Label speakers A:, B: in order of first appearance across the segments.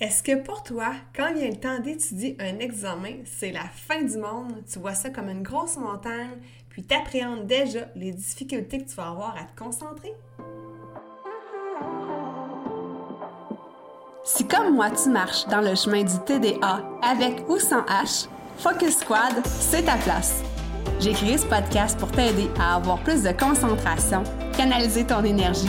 A: Est-ce que pour toi, quand vient le temps d'étudier un examen, c'est la fin du monde, tu vois ça comme une grosse montagne, puis tu appréhendes déjà les difficultés que tu vas avoir à te concentrer?
B: Si comme moi tu marches dans le chemin du TDA avec ou sans H, Focus Squad, c'est ta place. J'ai créé ce podcast pour t'aider à avoir plus de concentration, canaliser ton énergie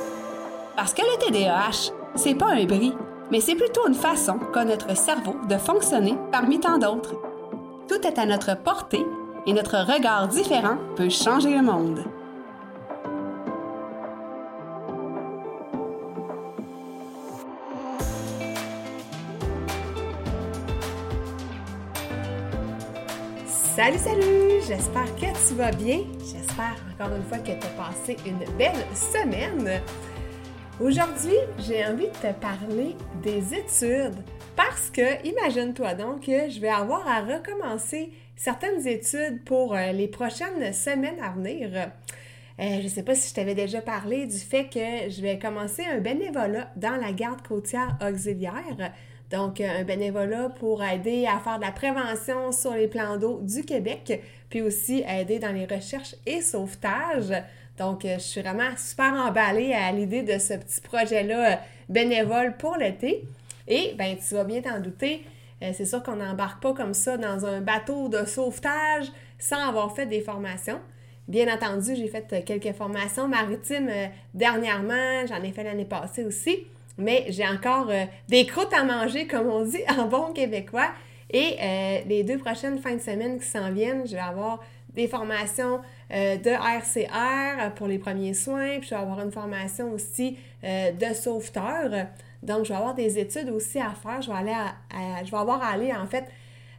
B: Parce que le TDAH, c'est pas un bris, mais c'est plutôt une façon qu'a notre cerveau de fonctionner parmi tant d'autres. Tout est à notre portée et notre regard différent peut changer le monde.
A: Salut, salut! J'espère que tu vas bien. J'espère encore une fois que tu as passé une belle semaine. Aujourd'hui, j'ai envie de te parler des études parce que, imagine-toi donc que je vais avoir à recommencer certaines études pour euh, les prochaines semaines à venir. Euh, je ne sais pas si je t'avais déjà parlé du fait que je vais commencer un bénévolat dans la garde côtière auxiliaire. Donc, euh, un bénévolat pour aider à faire de la prévention sur les plans d'eau du Québec, puis aussi aider dans les recherches et sauvetages. Donc, euh, je suis vraiment super emballée à l'idée de ce petit projet-là euh, bénévole pour l'été. Et, ben, tu vas bien t'en douter, c'est sûr qu'on n'embarque pas comme ça dans un bateau de sauvetage sans avoir fait des formations. Bien entendu, j'ai fait quelques formations maritimes dernièrement, j'en ai fait l'année passée aussi, mais j'ai encore des croûtes à manger, comme on dit en bon québécois. Et les deux prochaines fins de semaine qui s'en viennent, je vais avoir des formations euh, de RCR pour les premiers soins, puis je vais avoir une formation aussi euh, de sauveteur. Donc, je vais avoir des études aussi à faire. Je vais, aller je vais avoir à aller, en fait,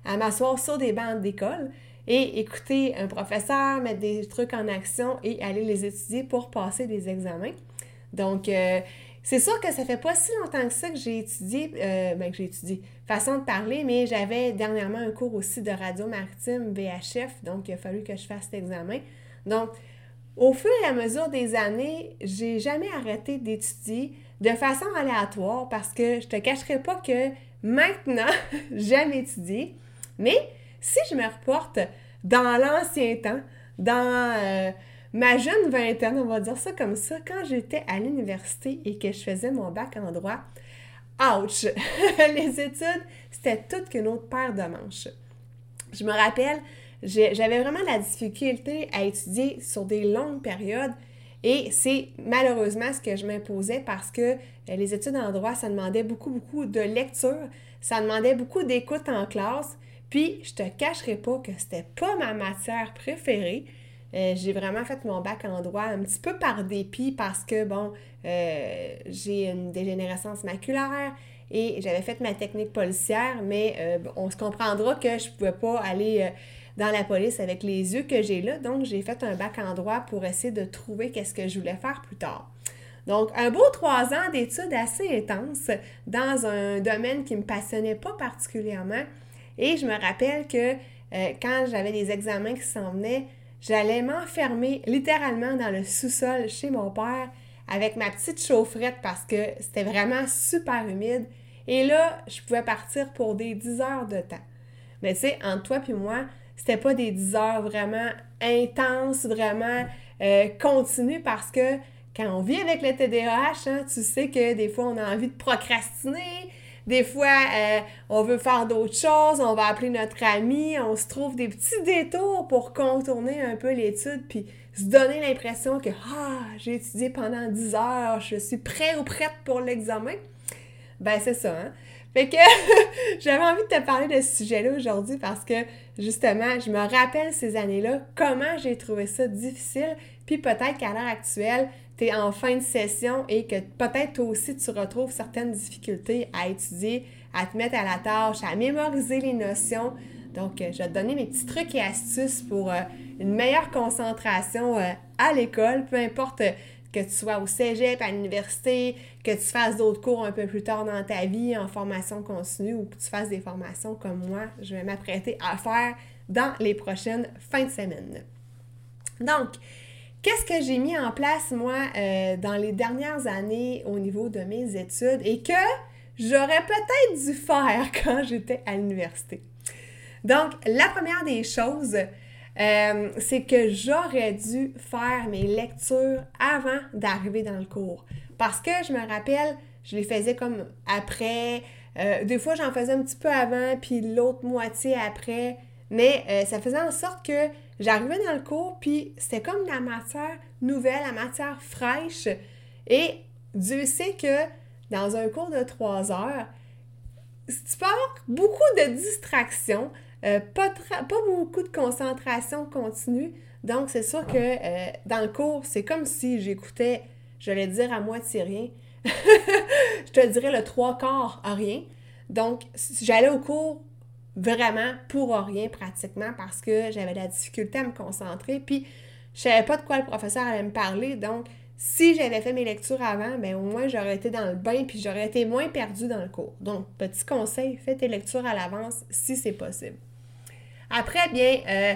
A: à m'asseoir sur des bancs d'école et écouter un professeur, mettre des trucs en action et aller les étudier pour passer des examens. Donc, euh, c'est sûr que ça fait pas si longtemps que ça que j'ai étudié, euh, ben que j'ai étudié, façon de parler, mais j'avais dernièrement un cours aussi de radio maritime VHF, donc il a fallu que je fasse cet examen. Donc, au fur et à mesure des années, j'ai jamais arrêté d'étudier de façon aléatoire parce que je te cacherai pas que maintenant, j'aime étudier, mais si je me reporte dans l'ancien temps, dans euh, ma jeune vingtaine, on va dire ça comme ça, quand j'étais à l'université et que je faisais mon bac en droit, ouch! les études, c'était toute qu'une autre paire de manches. Je me rappelle, j'avais vraiment la difficulté à étudier sur des longues périodes et c'est malheureusement ce que je m'imposais parce que euh, les études en droit, ça demandait beaucoup, beaucoup de lecture, ça demandait beaucoup d'écoute en classe, puis je te cacherai pas que c'était pas ma matière préférée. Euh, j'ai vraiment fait mon bac en droit un petit peu par dépit parce que, bon, euh, j'ai une dégénérescence maculaire et j'avais fait ma technique policière, mais euh, on se comprendra que je ne pouvais pas aller dans la police avec les yeux que j'ai là. Donc, j'ai fait un bac en droit pour essayer de trouver qu'est-ce que je voulais faire plus tard. Donc, un beau trois ans d'études assez intenses dans un domaine qui ne me passionnait pas particulièrement. Et je me rappelle que quand j'avais des examens qui s'en venaient, j'allais m'enfermer littéralement dans le sous-sol chez mon père avec ma petite chaufferette parce que c'était vraiment super humide. Et là, je pouvais partir pour des 10 heures de temps. Mais tu sais, entre toi et moi, c'était pas des 10 heures vraiment intenses, vraiment euh, continues parce que quand on vit avec le TDAH, hein, tu sais que des fois on a envie de procrastiner, des fois, euh, on veut faire d'autres choses, on va appeler notre ami, on se trouve des petits détours pour contourner un peu l'étude, puis se donner l'impression que ah, j'ai étudié pendant 10 heures, je suis prêt ou prête pour l'examen. Ben, c'est ça, hein? Fait que j'avais envie de te parler de ce sujet-là aujourd'hui parce que justement, je me rappelle ces années-là, comment j'ai trouvé ça difficile, puis peut-être qu'à l'heure actuelle, en fin de session et que peut-être toi aussi tu retrouves certaines difficultés à étudier, à te mettre à la tâche, à mémoriser les notions. Donc, euh, je vais te donner mes petits trucs et astuces pour euh, une meilleure concentration euh, à l'école, peu importe que tu sois au cégep, à l'université, que tu fasses d'autres cours un peu plus tard dans ta vie en formation continue ou que tu fasses des formations comme moi, je vais m'apprêter à faire dans les prochaines fins de semaine. Donc, qu'est-ce que j'ai mis en place, moi, dans les dernières années au niveau de mes études et que j'aurais peut-être dû faire quand j'étais à l'université? Donc, la première des choses, euh, c'est que j'aurais dû faire mes lectures avant d'arriver dans le cours. Parce que je me rappelle, je les faisais comme après. Euh, des fois, j'en faisais un petit peu avant, puis l'autre moitié après. Mais euh, ça faisait en sorte que j'arrivais dans le cours, puis c'était comme la matière nouvelle, la matière fraîche. Et Dieu sait que dans un cours de trois heures, tu peux beaucoup de distractions. Euh, pas, beaucoup de concentration continue. Donc, c'est sûr que euh, dans le cours, c'est comme si j'écoutais, j'allais dire à moitié rien. je te dirais le trois quarts à rien. Donc, j'allais au cours vraiment pour rien pratiquement parce que j'avais de la difficulté à me concentrer. Puis, je savais pas de quoi le professeur allait me parler. Donc, si j'avais fait mes lectures avant, ben au moins j'aurais été dans le bain puis j'aurais été moins perdue dans le cours. Donc, petit conseil, fais tes lectures à l'avance si c'est possible. Après, bien, euh,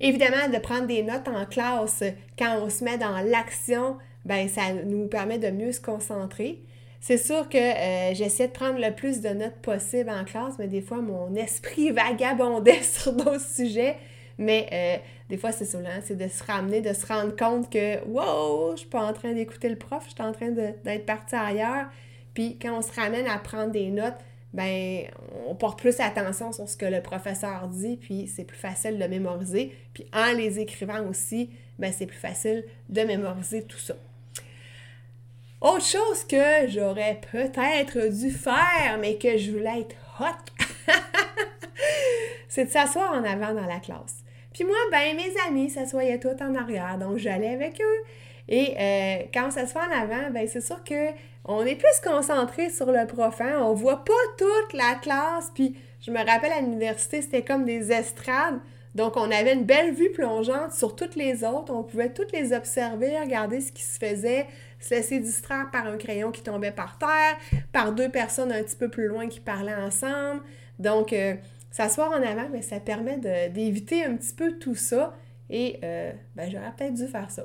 A: évidemment, de prendre des notes en classe quand on se met dans l'action, ben ça nous permet de mieux se concentrer. C'est sûr que euh, j'essaie de prendre le plus de notes possible en classe, mais des fois, mon esprit vagabondait sur d'autres sujets. Mais euh, des fois, c'est souvent, c'est de se ramener, de se rendre compte que, wow, je suis pas en train d'écouter le prof, je suis en train d'être parti ailleurs. Puis quand on se ramène à prendre des notes, ben on porte plus attention sur ce que le professeur dit, puis c'est plus facile de mémoriser. Puis en les écrivant aussi, ben c'est plus facile de mémoriser tout ça. Autre chose que j'aurais peut-être dû faire, mais que je voulais être hot, c'est de s'asseoir en avant dans la classe. Puis moi, ben mes amis s'assoyaient tous en arrière, donc j'allais avec eux. Et euh, quand ça se en avant, ben c'est sûr que on est plus concentré sur le prof. Hein? On voit pas toute la classe. Puis je me rappelle à l'université, c'était comme des estrades. Donc on avait une belle vue plongeante sur toutes les autres. On pouvait toutes les observer, regarder ce qui se faisait, se laisser distraire par un crayon qui tombait par terre, par deux personnes un petit peu plus loin qui parlaient ensemble. Donc euh, s'asseoir en avant, mais ben, ça permet d'éviter un petit peu tout ça. Et euh, ben, j'aurais peut-être dû faire ça.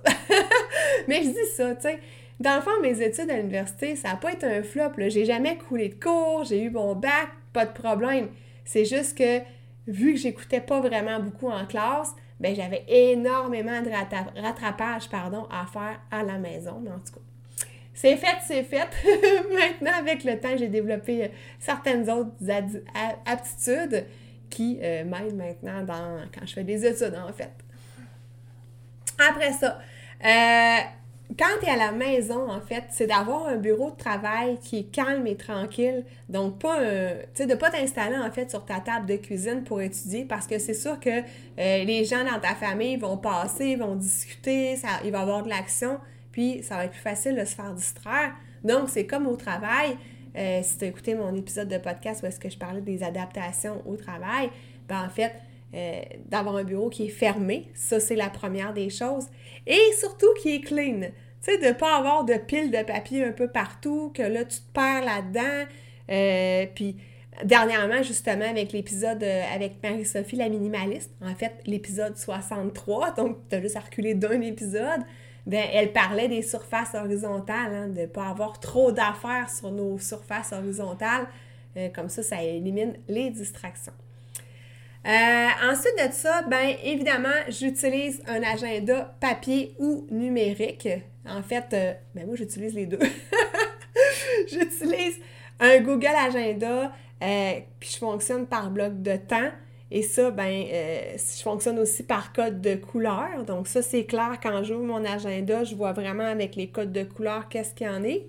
A: mais je dis ça, tu sais. Dans le fond, mes études à l'université, ça n'a pas été un flop. J'ai jamais coulé de cours, j'ai eu mon bac, pas de problème. C'est juste que, vu que j'écoutais pas vraiment beaucoup en classe, ben j'avais énormément de rattrapage pardon, à faire à la maison. Mais en tout cas, c'est fait, c'est fait. Maintenant, avec le temps, j'ai développé euh, certaines autres aptitudes qui euh, m'aident maintenant dans, quand je fais des études, en fait. Après ça, euh, quand tu es à la maison, en fait, c'est d'avoir un bureau de travail qui est calme et tranquille. Donc, pas un, tu sais, de pas t'installer, en fait, sur ta table de cuisine pour étudier parce que c'est sûr que euh, les gens dans ta famille vont passer, vont discuter, ça, il va y avoir de l'action, puis ça va être plus facile de se faire distraire. Donc, c'est comme au travail. Euh, si tu as écouté mon épisode de podcast où est-ce que je parlais des adaptations au travail, ben en fait, euh, d'avoir un bureau qui est fermé. Ça, c'est la première des choses. Et surtout qui est clean. Tu sais, de ne pas avoir de piles de papier un peu partout, que là, tu te perds là-dedans. Euh, puis, dernièrement, justement, avec l'épisode euh, avec Marie-Sophie, la minimaliste, en fait, l'épisode 63, donc tu as juste à reculer d'un épisode, ben, elle parlait des surfaces horizontales, hein, de ne pas avoir trop d'affaires sur nos surfaces horizontales. comme ça, ça élimine les distractions. Euh, ensuite de ça, ben évidemment, j'utilise un agenda papier ou numérique. En fait, euh, ben moi j'utilise les deux. j'utilise un Google Agenda, euh, puis je fonctionne par bloc de temps. Et ça, ben, je fonctionne aussi par code de couleur. Donc ça, c'est clair, quand j'ouvre mon agenda, je vois vraiment avec les codes de couleur qu'est-ce qu'il y en est.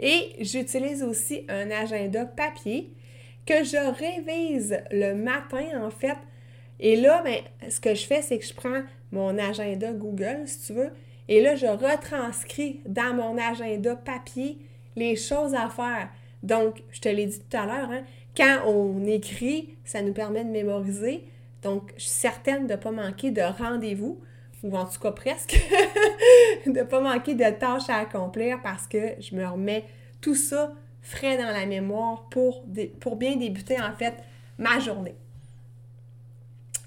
A: Et j'utilise aussi un agenda papier que je révise le matin, en fait. Et là, ben, ce que je fais, c'est que je prends mon agenda Google, si tu veux, Et là, je retranscris dans mon agenda papier les choses à faire. Donc, je te l'ai dit tout à l'heure, hein, quand on écrit, ça nous permet de mémoriser. Donc, je suis certaine de ne pas manquer de rendez-vous, ou en tout cas presque, de ne pas manquer de tâches à accomplir parce que je me remets tout ça frais dans la mémoire pour, bien débuter en fait ma journée.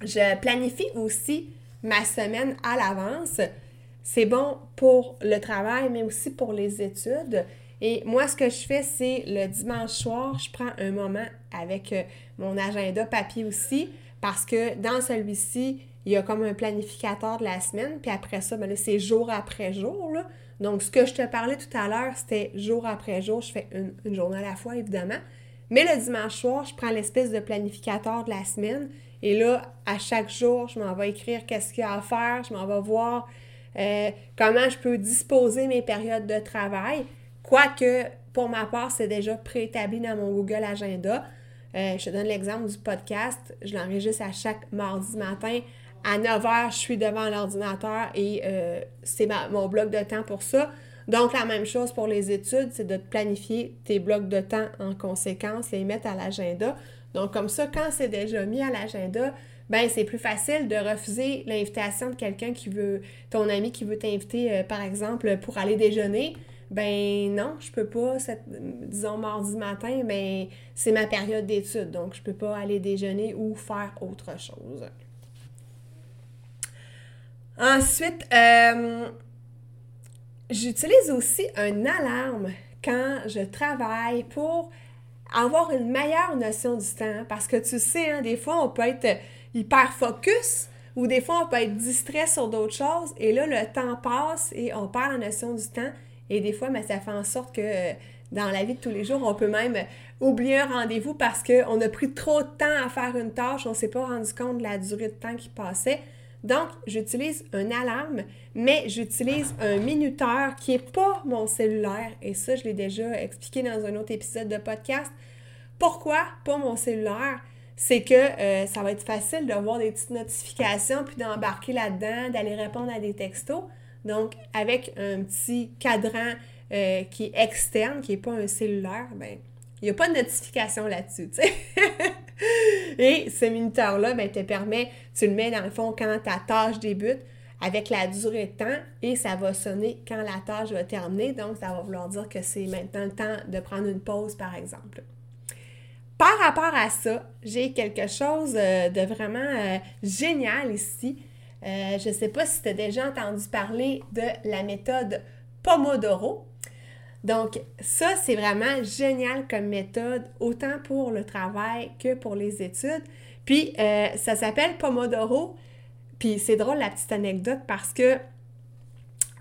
A: Je planifie aussi ma semaine à l'avance. C'est bon pour le travail, mais aussi pour les études. Et moi, ce que je fais, c'est le dimanche soir, je prends un moment avec euh, mon agenda papier aussi, parce que dans celui-ci, il y a comme un planificateur de la semaine, puis après ça, ben c'est jour après jour. Donc, ce que je te parlais tout à l'heure, c'était jour après jour. Je fais une, journée à la fois, évidemment. Mais le dimanche soir, je prends l'espèce de planificateur de la semaine. Et là, à chaque jour, je m'en vais écrire qu'est-ce qu'il y a à faire. Je m'en vais voir euh, comment je peux disposer mes périodes de travail. Quoique, pour ma part, c'est déjà préétabli dans mon Google Agenda. Euh, je te donne l'exemple du podcast. Je l'enregistre à chaque mardi matin. À 9 h, je suis devant l'ordinateur et euh, c'est mon bloc de temps pour ça. Donc, la même chose pour les études, c'est de planifier tes blocs de temps en conséquence, les mettre à l'agenda. Donc, comme ça, quand c'est déjà mis à l'agenda, ben c'est plus facile de refuser l'invitation de quelqu'un qui veut, ton ami qui veut t'inviter, euh, par exemple, pour aller déjeuner. Ben non, je peux pas, disons mardi matin, ben c'est ma période d'études, donc je peux pas aller déjeuner ou faire autre chose. Ensuite, euh, j'utilise aussi une alarme quand je travaille pour avoir une meilleure notion du temps. Parce que tu sais, hein, des fois, on peut être hyper focus ou des fois, on peut être distrait sur d'autres choses. Et là, le temps passe et on perd la notion du temps. Et des fois, ça fait en sorte que euh, dans la vie de tous les jours, on peut même oublier un rendez-vous parce qu'on a pris trop de temps à faire une tâche, on ne s'est pas rendu compte de la durée de temps qui passait. Donc, j'utilise une alarme, mais j'utilise un minuteur qui n'est pas mon cellulaire. Et ça, je l'ai déjà expliqué dans un autre épisode de podcast. Pourquoi pas mon cellulaire? C'est que euh, ça va être facile de voir des petites notifications, puis d'embarquer là-dedans, d'aller répondre à des textos. Donc, avec un petit cadran euh, qui est externe, qui n'est pas un cellulaire, ben, il n'y a pas de notification là-dessus, tu sais. Et ce minuteur-là, ben, te permet, tu le mets dans le fond quand ta tâche débute avec la durée de temps et ça va sonner quand la tâche va terminer. Donc, ça va vouloir dire que c'est maintenant le temps de prendre une pause, par exemple. Par rapport à ça, j'ai quelque chose euh, de vraiment euh, génial ici. Euh, je ne sais pas si tu as déjà entendu parler de la méthode Pomodoro. Donc, ça, c'est vraiment génial comme méthode, autant pour le travail que pour les études. Puis, euh, ça s'appelle Pomodoro. Puis, c'est drôle la petite anecdote parce que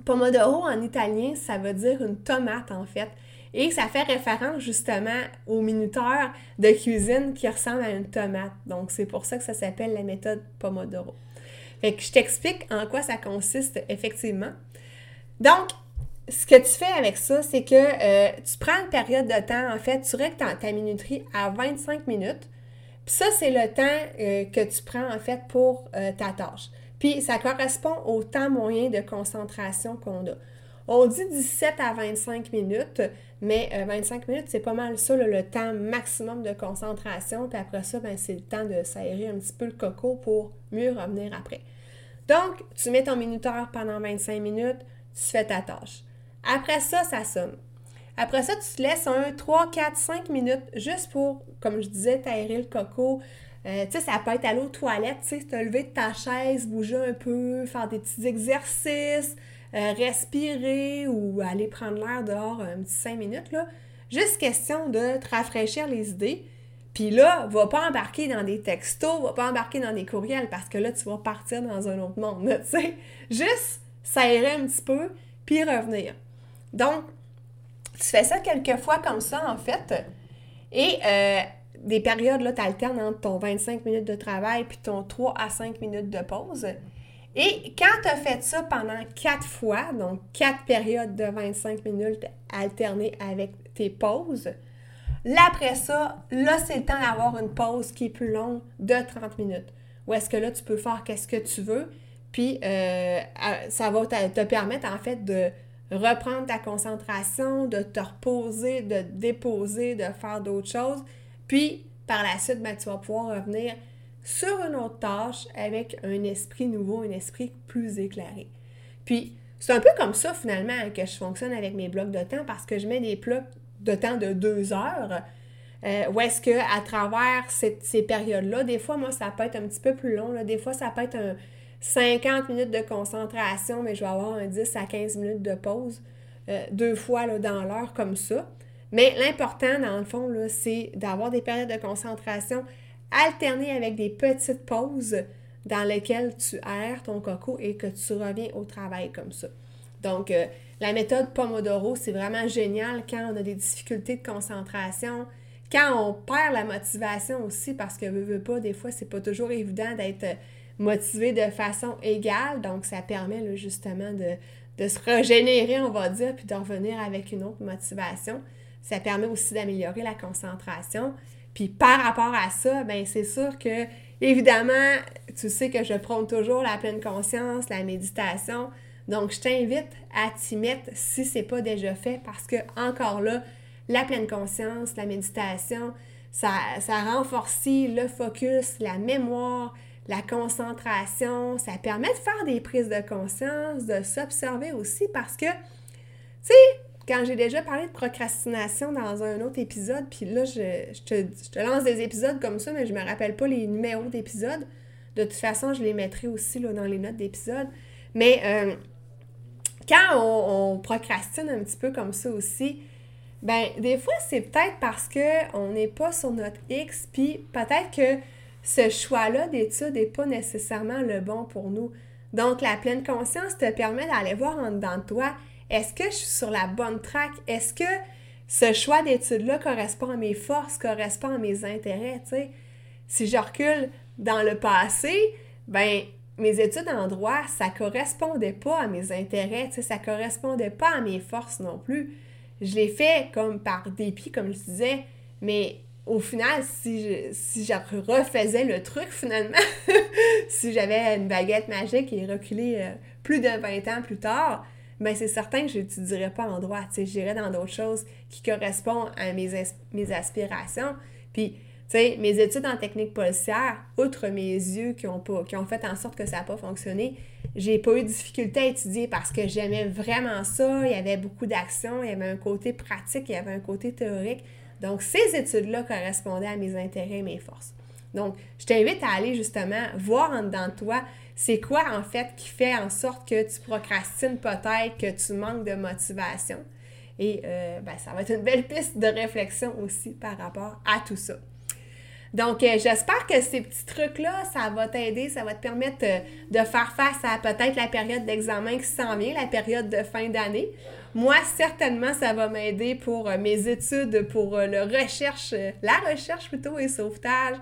A: Pomodoro en italien, ça veut dire une tomate en fait. Et ça fait référence justement au minuteur de cuisine qui ressemble à une tomate. Donc, c'est pour ça que ça s'appelle la méthode Pomodoro. Fait que je t'explique en quoi ça consiste effectivement. Donc, ce que tu fais avec ça, c'est que euh, tu prends une période de temps, en fait, tu règles ta, minuterie à 25 minutes. Puis ça, c'est le temps euh, que tu prends, en fait, pour euh, ta tâche. Puis ça correspond au temps moyen de concentration qu'on a. On dit 17 à 25 minutes, mais 25 minutes, c'est pas mal ça, le temps maximum de concentration. Puis après ça, ben, c'est le temps de s'aérer un petit peu le coco pour mieux revenir après. Donc, tu mets ton minuteur pendant 25 minutes, tu fais ta tâche. Après ça, ça sonne. Après ça, tu te laisses un 3, 4, 5 minutes juste pour, comme je disais, t'aérer le coco. Euh, tu sais, ça peut être aller aux toilettes, tu sais, te lever de ta chaise, bouger un peu, faire des petits exercices, euh, respirer ou aller prendre l'air dehors un petit 5 minutes, là. Juste question de te rafraîchir les idées. Puis là, va pas embarquer dans des textos, va pas embarquer dans des courriels parce que là, tu vas partir dans un autre monde, tu sais. Juste s'aérer un petit peu, puis revenir. Donc, tu fais ça quelques fois comme ça, en fait. Et euh, des périodes, là, tu alternes entre ton 25 minutes de travail puis ton 3 à 5 minutes de pause. Et quand tu as fait ça pendant quatre fois, donc quatre périodes de 25 minutes alternées avec tes pauses, là, après ça, là, c'est le temps d'avoir une pause qui est plus longue de 30 minutes. Ou est-ce que là, tu peux faire qu'est-ce que tu veux, Puis, euh, ça va te permettre, en fait, de reprendre ta concentration, de te reposer, de déposer, de faire d'autres choses. Puis, par la suite, ben, tu vas pouvoir revenir sur une autre tâche avec un esprit nouveau, un esprit plus éclairé. Puis, c'est un peu comme ça, finalement, que je fonctionne avec mes blocs de temps parce que je mets des blocs de temps de deux heures. Euh, ou est-ce que à travers ces périodes-là, des fois, moi, ça peut être un petit peu plus long. Des fois, ça peut être un 50 minutes de concentration, mais je vais avoir un 10 à 15 minutes de pause euh, deux fois là, dans l'heure comme ça. Mais l'important, dans le fond, c'est d'avoir des périodes de concentration alternées avec des petites pauses dans lesquelles tu aères ton coco et que tu reviens au travail comme ça. Donc, euh, la méthode Pomodoro, c'est vraiment génial quand on a des difficultés de concentration, quand on perd la motivation aussi, parce que, veut, veut pas, des fois, c'est pas toujours évident d'être motivé de façon égale. Donc, ça permet justement de, de, se régénérer, on va dire, puis de revenir avec une autre motivation. Ça permet aussi d'améliorer la concentration. Puis par rapport à ça, ben c'est sûr que, évidemment, tu sais que je prône toujours la pleine conscience, la méditation. Donc, je t'invite à t'y mettre si ce n'est pas déjà fait parce que, encore là, la pleine conscience, la méditation, ça, ça renforce le focus, la mémoire, la concentration. Ça permet de faire des prises de conscience, de s'observer aussi parce que, tu sais, quand j'ai déjà parlé de procrastination dans un autre épisode, puis là, je, te, lance des épisodes comme ça, mais je me rappelle pas les numéros d'épisodes. De toute façon, je les mettrai aussi dans les notes d'épisode. Mais euh, quand on, procrastine un petit peu comme ça aussi, ben des fois, c'est peut-être parce qu'on n'est pas sur notre X, puis peut-être que ce choix-là d'études n'est pas nécessairement le bon pour nous. Donc, la pleine conscience te permet d'aller voir en dedans de toi, est-ce que je suis sur la bonne track? Est-ce que ce choix d'études-là correspond à mes forces, correspond à mes intérêts? Si je recule dans le passé, ben mes études en droit, ça correspondait pas à mes intérêts, ça correspondait pas à mes forces non plus. Je l'ai fait comme par dépit, comme je disais, mais au final, si je, si je refaisais le truc finalement, si j'avais une baguette magique et reculé euh, plus de 20 ans plus tard, ben c'est certain que je n'étudierais pas en droit. J'irais dans d'autres choses qui correspondent à mes, mes aspirations. Puis, tu sais, mes études en technique policière, outre mes yeux qui ont, pas, qui ont fait en sorte que ça n'a pas fonctionné, j'ai pas eu de difficulté à étudier parce que j'aimais vraiment ça. Il y avait beaucoup d'actions, il y avait un côté pratique, il y avait un côté théorique. Donc, ces études-là correspondaient à mes intérêts et mes forces. Donc, je t'invite à aller justement voir en dedans de toi, c'est quoi en fait qui fait en sorte que tu procrastines peut-être, que tu manques de motivation. Et euh, ben, ça va être une belle piste de réflexion aussi par rapport à tout ça. Donc, euh, j'espère que ces petits trucs-là, ça va t'aider, ça va te permettre euh, de faire face à peut-être la période d'examen qui s'en vient, la période de fin d'année. Moi, certainement, ça va m'aider pour mes études, pour le recherche, la recherche plutôt et sauvetage,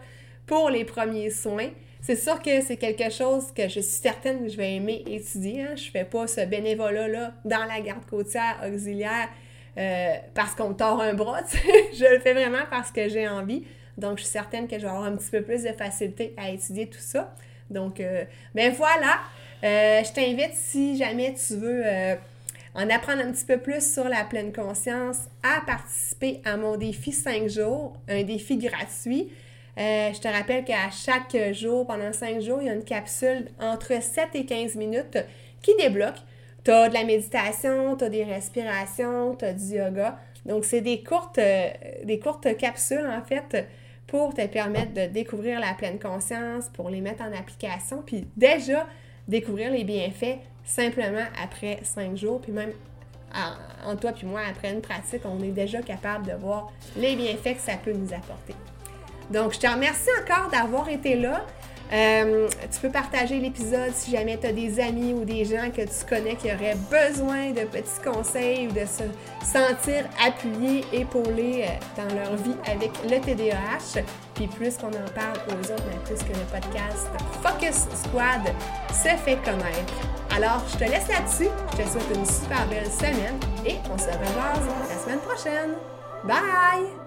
A: pour les premiers soins. C'est sûr que c'est quelque chose que je suis certaine que je vais aimer étudier. Hein. Je ne fais pas ce bénévolat-là dans la garde côtière auxiliaire euh, parce qu'on me tord un bras. je le fais vraiment parce que j'ai envie. Donc, je suis certaine que je vais avoir un petit peu plus de facilité à étudier tout ça. Donc, euh, ben voilà. Euh, je t'invite, si jamais tu veux en apprendre un petit peu plus sur la pleine conscience, à participer à mon défi 5 jours, un défi gratuit. Euh, je te rappelle qu'à chaque jour, pendant 5 jours, il y a une capsule entre 7 et 15 minutes qui débloque. Tu as de la méditation, tu as des respirations, tu as du yoga. Donc, c'est des courtes, euh, des courtes capsules, en fait, pour te permettre de découvrir la pleine conscience, pour les mettre en application, puis déjà découvrir les bienfaits simplement après 5 jours, puis même en toi puis moi, après une pratique, on est déjà capable de voir les bienfaits que ça peut nous apporter. Donc, je te remercie encore d'avoir été là. Euh, tu peux partager l'épisode si jamais tu as des amis ou des gens que tu connais qui auraient besoin de petits conseils ou de se sentir appuyés, épaulés euh, dans leur vie avec le TDAH. Puis plus qu'on en parle aux autres, plus que le podcast Focus Squad se fait connaître. Alors, je te laisse là-dessus. Je te souhaite une super belle semaine et on se revoit la semaine prochaine. Bye!